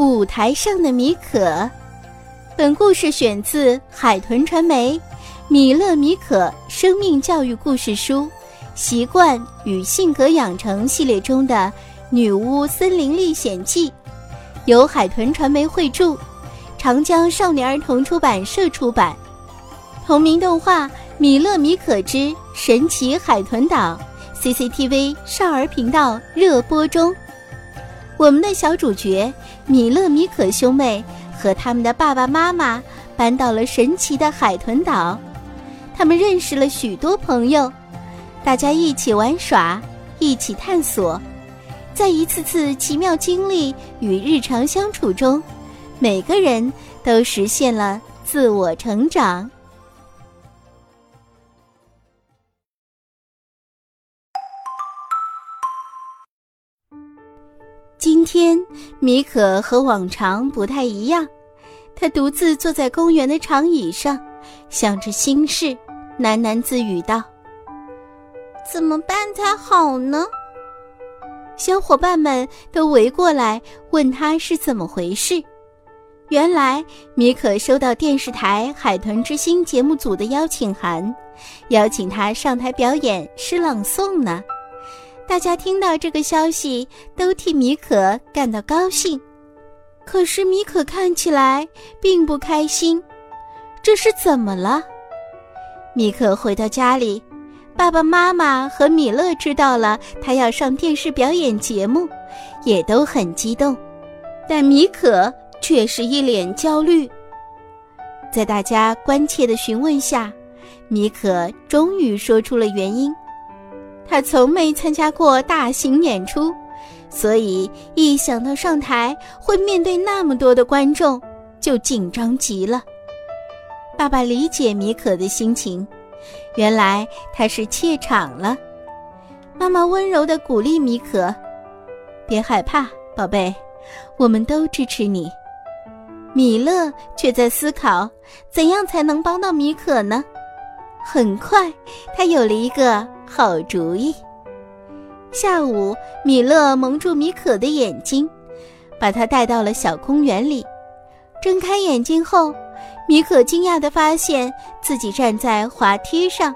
舞台上的米可，本故事选自海豚传媒《米勒米可生命教育故事书：习惯与性格养成》系列中的《女巫森林历险记》，由海豚传媒绘著。长江少年儿童出版社出版，同名动画《米勒米可之神奇海豚岛》，CCTV 少儿频道热播中。我们的小主角米勒米可兄妹和他们的爸爸妈妈搬到了神奇的海豚岛，他们认识了许多朋友，大家一起玩耍，一起探索，在一次次奇妙经历与日常相处中。每个人都实现了自我成长。今天，米可和往常不太一样，他独自坐在公园的长椅上，想着心事，喃喃自语道：“怎么办才好呢？”小伙伴们都围过来问他是怎么回事。原来米可收到电视台《海豚之星》节目组的邀请函，邀请他上台表演诗朗诵呢。大家听到这个消息，都替米可感到高兴。可是米可看起来并不开心，这是怎么了？米可回到家里，爸爸妈妈和米勒知道了他要上电视表演节目，也都很激动，但米可。却是一脸焦虑。在大家关切的询问下，米可终于说出了原因：他从没参加过大型演出，所以一想到上台会面对那么多的观众，就紧张极了。爸爸理解米可的心情，原来他是怯场了。妈妈温柔地鼓励米可：“别害怕，宝贝，我们都支持你。”米勒却在思考，怎样才能帮到米可呢？很快，他有了一个好主意。下午，米勒蒙住米可的眼睛，把他带到了小公园里。睁开眼睛后，米可惊讶地发现自己站在滑梯上，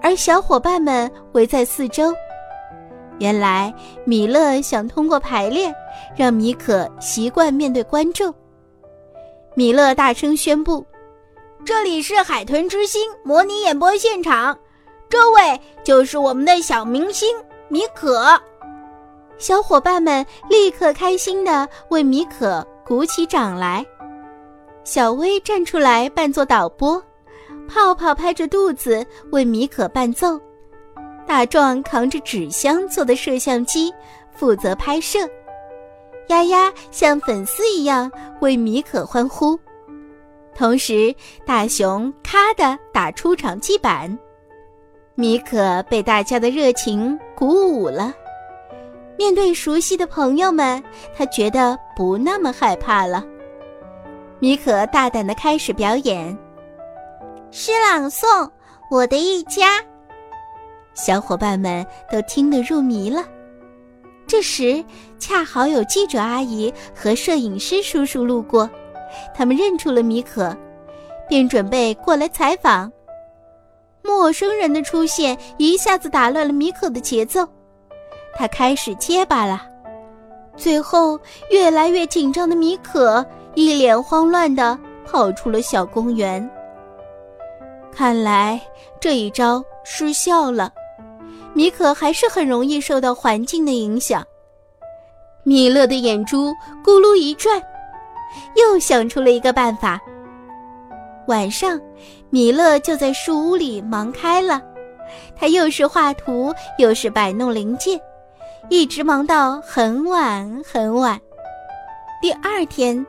而小伙伴们围在四周。原来，米勒想通过排练，让米可习惯面对观众。米勒大声宣布：“这里是海豚之星模拟演播现场，这位就是我们的小明星米可。”小伙伴们立刻开心地为米可鼓起掌来。小薇站出来扮作导播，泡泡拍着肚子为米可伴奏，大壮扛着纸箱做的摄像机负责拍摄。丫丫像粉丝一样为米可欢呼，同时大熊咔的打出场记板，米可被大家的热情鼓舞了。面对熟悉的朋友们，他觉得不那么害怕了。米可大胆的开始表演诗朗诵《我的一家》，小伙伴们都听得入迷了。这时，恰好有记者阿姨和摄影师叔叔路过，他们认出了米可，便准备过来采访。陌生人的出现一下子打乱了米可的节奏，他开始结巴了。最后，越来越紧张的米可一脸慌乱地跑出了小公园。看来这一招失效了。米可还是很容易受到环境的影响。米勒的眼珠咕噜一转，又想出了一个办法。晚上，米勒就在树屋里忙开了，他又是画图，又是摆弄零件，一直忙到很晚很晚。第二天，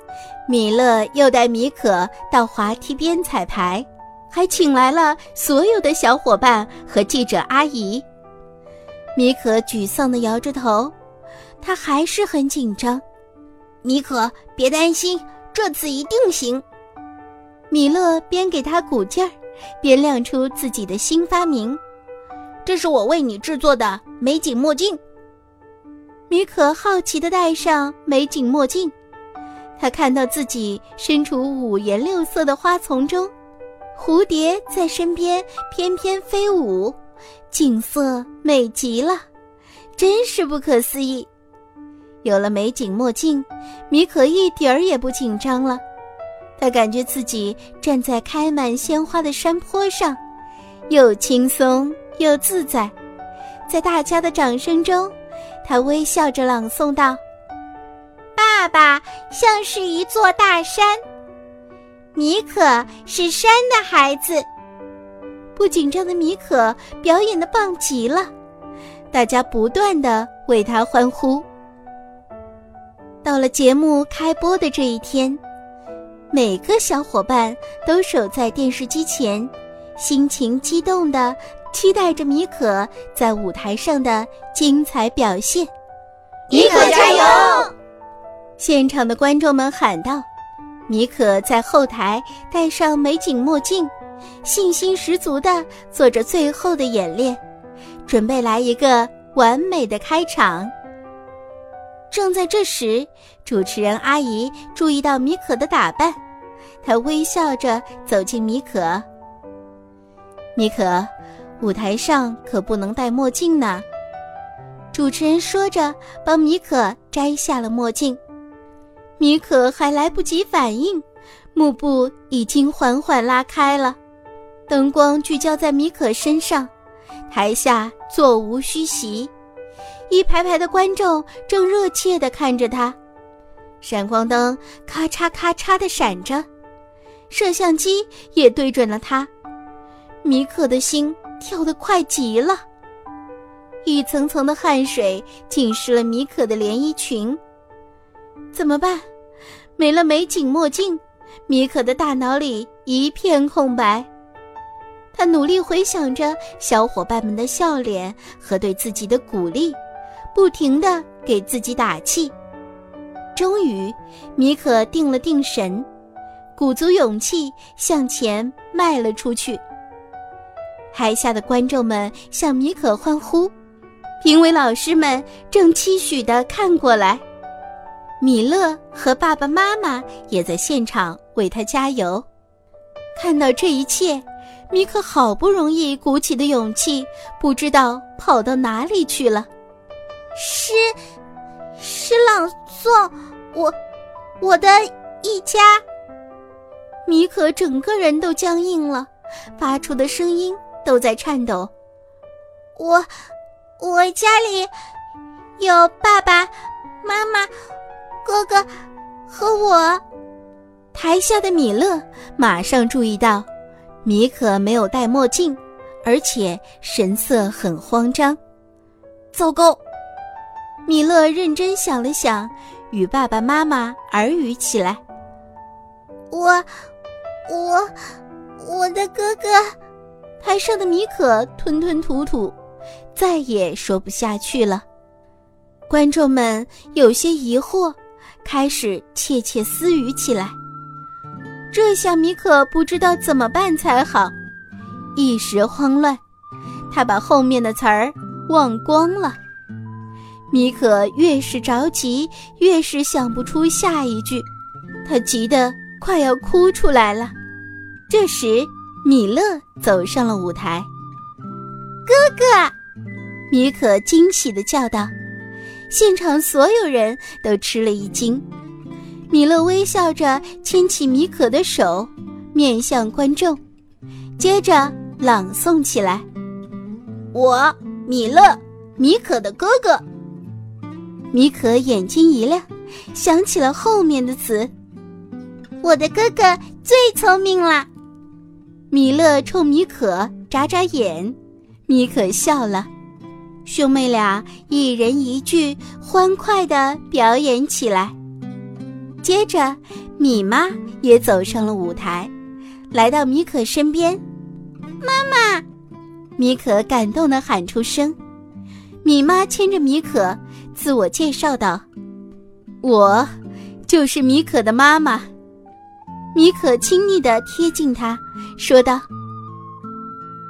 米勒又带米可到滑梯边彩排，还请来了所有的小伙伴和记者阿姨。米可沮丧地摇着头，他还是很紧张。米可，别担心，这次一定行。米勒边给他鼓劲儿，边亮出自己的新发明：“这是我为你制作的美景墨镜。”米可好奇地戴上美景墨镜。他看到自己身处五颜六色的花丛中，蝴蝶在身边翩翩飞舞，景色美极了，真是不可思议。有了美景墨镜，米可一点儿也不紧张了。他感觉自己站在开满鲜花的山坡上，又轻松又自在。在大家的掌声中，他微笑着朗诵道。爸爸像是一座大山，米可是山的孩子。不紧张的米可表演的棒极了，大家不断的为他欢呼。到了节目开播的这一天，每个小伙伴都守在电视机前，心情激动的期待着米可在舞台上的精彩表现。米可加油！现场的观众们喊道：“米可在后台戴上美景墨镜，信心十足地做着最后的演练，准备来一个完美的开场。”正在这时，主持人阿姨注意到米可的打扮，她微笑着走进米可。米可，舞台上可不能戴墨镜呢。主持人说着，帮米可摘下了墨镜。米可还来不及反应，幕布已经缓缓拉开了，灯光聚焦在米可身上，台下座无虚席，一排排的观众正热切地看着他，闪光灯咔嚓咔嚓地闪着，摄像机也对准了他，米可的心跳得快极了，一层层的汗水浸湿了米可的连衣裙，怎么办？没了美景墨镜，米可的大脑里一片空白。他努力回想着小伙伴们的笑脸和对自己的鼓励，不停地给自己打气。终于，米可定了定神，鼓足勇气向前迈了出去。台下的观众们向米可欢呼，评委老师们正期许地看过来。米勒和爸爸妈妈也在现场为他加油。看到这一切，米可好不容易鼓起的勇气，不知道跑到哪里去了。诗，诗朗诵，我，我的一家。米可整个人都僵硬了，发出的声音都在颤抖。我，我家里有爸爸妈妈。哥哥和我，台下的米勒马上注意到，米可没有戴墨镜，而且神色很慌张。糟糕！米勒认真想了想，与爸爸妈妈耳语起来：“我，我，我的哥哥。”台上的米可吞吞吐吐，再也说不下去了。观众们有些疑惑。开始窃窃私语起来。这下米可不知道怎么办才好，一时慌乱，他把后面的词儿忘光了。米可越是着急，越是想不出下一句，他急得快要哭出来了。这时，米勒走上了舞台。哥哥，米可惊喜地叫道。现场所有人都吃了一惊，米勒微笑着牵起米可的手，面向观众，接着朗诵起来：“我米勒，米可的哥哥。”米可眼睛一亮，想起了后面的词：“我的哥哥最聪明了。”米勒冲米可眨眨眼，米可笑了。兄妹俩一人一句，欢快地表演起来。接着，米妈也走上了舞台，来到米可身边。妈妈，米可感动地喊出声。米妈牵着米可，自我介绍道：“我，就是米可的妈妈。”米可亲昵地贴近她，说道：“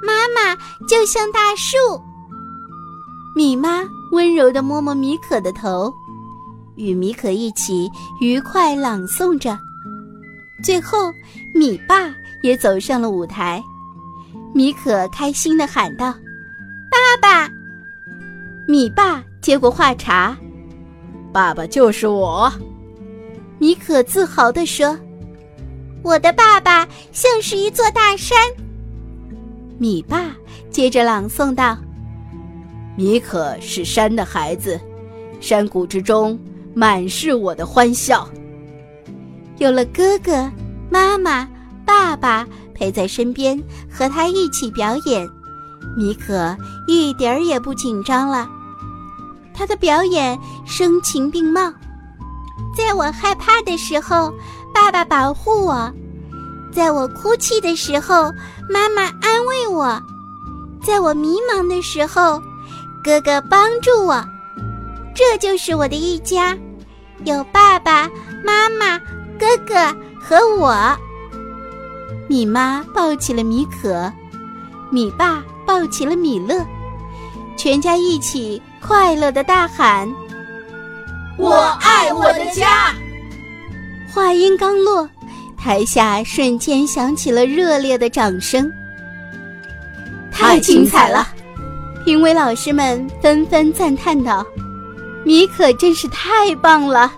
妈妈就像大树。”米妈温柔地摸摸米可的头，与米可一起愉快朗诵着。最后，米爸也走上了舞台。米可开心地喊道：“爸爸！”米爸接过话茬：“爸爸就是我。”米可自豪地说：“我的爸爸像是一座大山。”米爸接着朗诵道。米可是山的孩子，山谷之中满是我的欢笑。有了哥哥、妈妈、爸爸陪在身边，和他一起表演，米可一点儿也不紧张了。他的表演声情并茂，在我害怕的时候，爸爸保护我；在我哭泣的时候，妈妈安慰我；在我迷茫的时候。哥哥帮助我，这就是我的一家，有爸爸妈妈、哥哥和我。米妈抱起了米可，米爸抱起了米勒，全家一起快乐的大喊：“我爱我的家！”话音刚落，台下瞬间响起了热烈的掌声。太精彩了！评委老师们纷纷赞叹道：“米可真是太棒了！”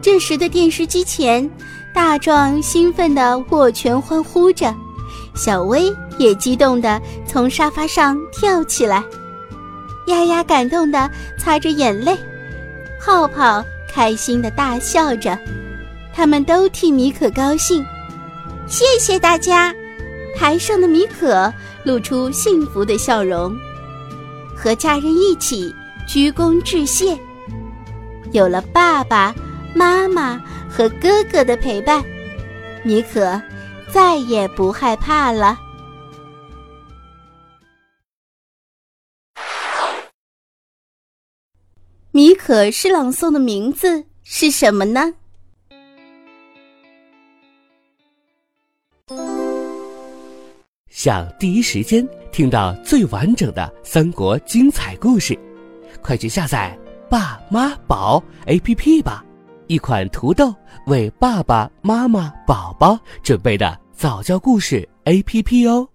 这时的电视机前，大壮兴奋地握拳欢呼着，小薇也激动地从沙发上跳起来，丫丫感动地擦着眼泪，泡泡开心地大笑着，他们都替米可高兴。谢谢大家！台上的米可露出幸福的笑容。和家人一起鞠躬致谢。有了爸爸妈妈和哥哥的陪伴，米可再也不害怕了。米可诗朗诵的名字是什么呢？想第一时间听到最完整的三国精彩故事，快去下载“爸妈宝 ”APP 吧！一款土豆为爸爸妈妈、宝宝准备的早教故事 APP 哦。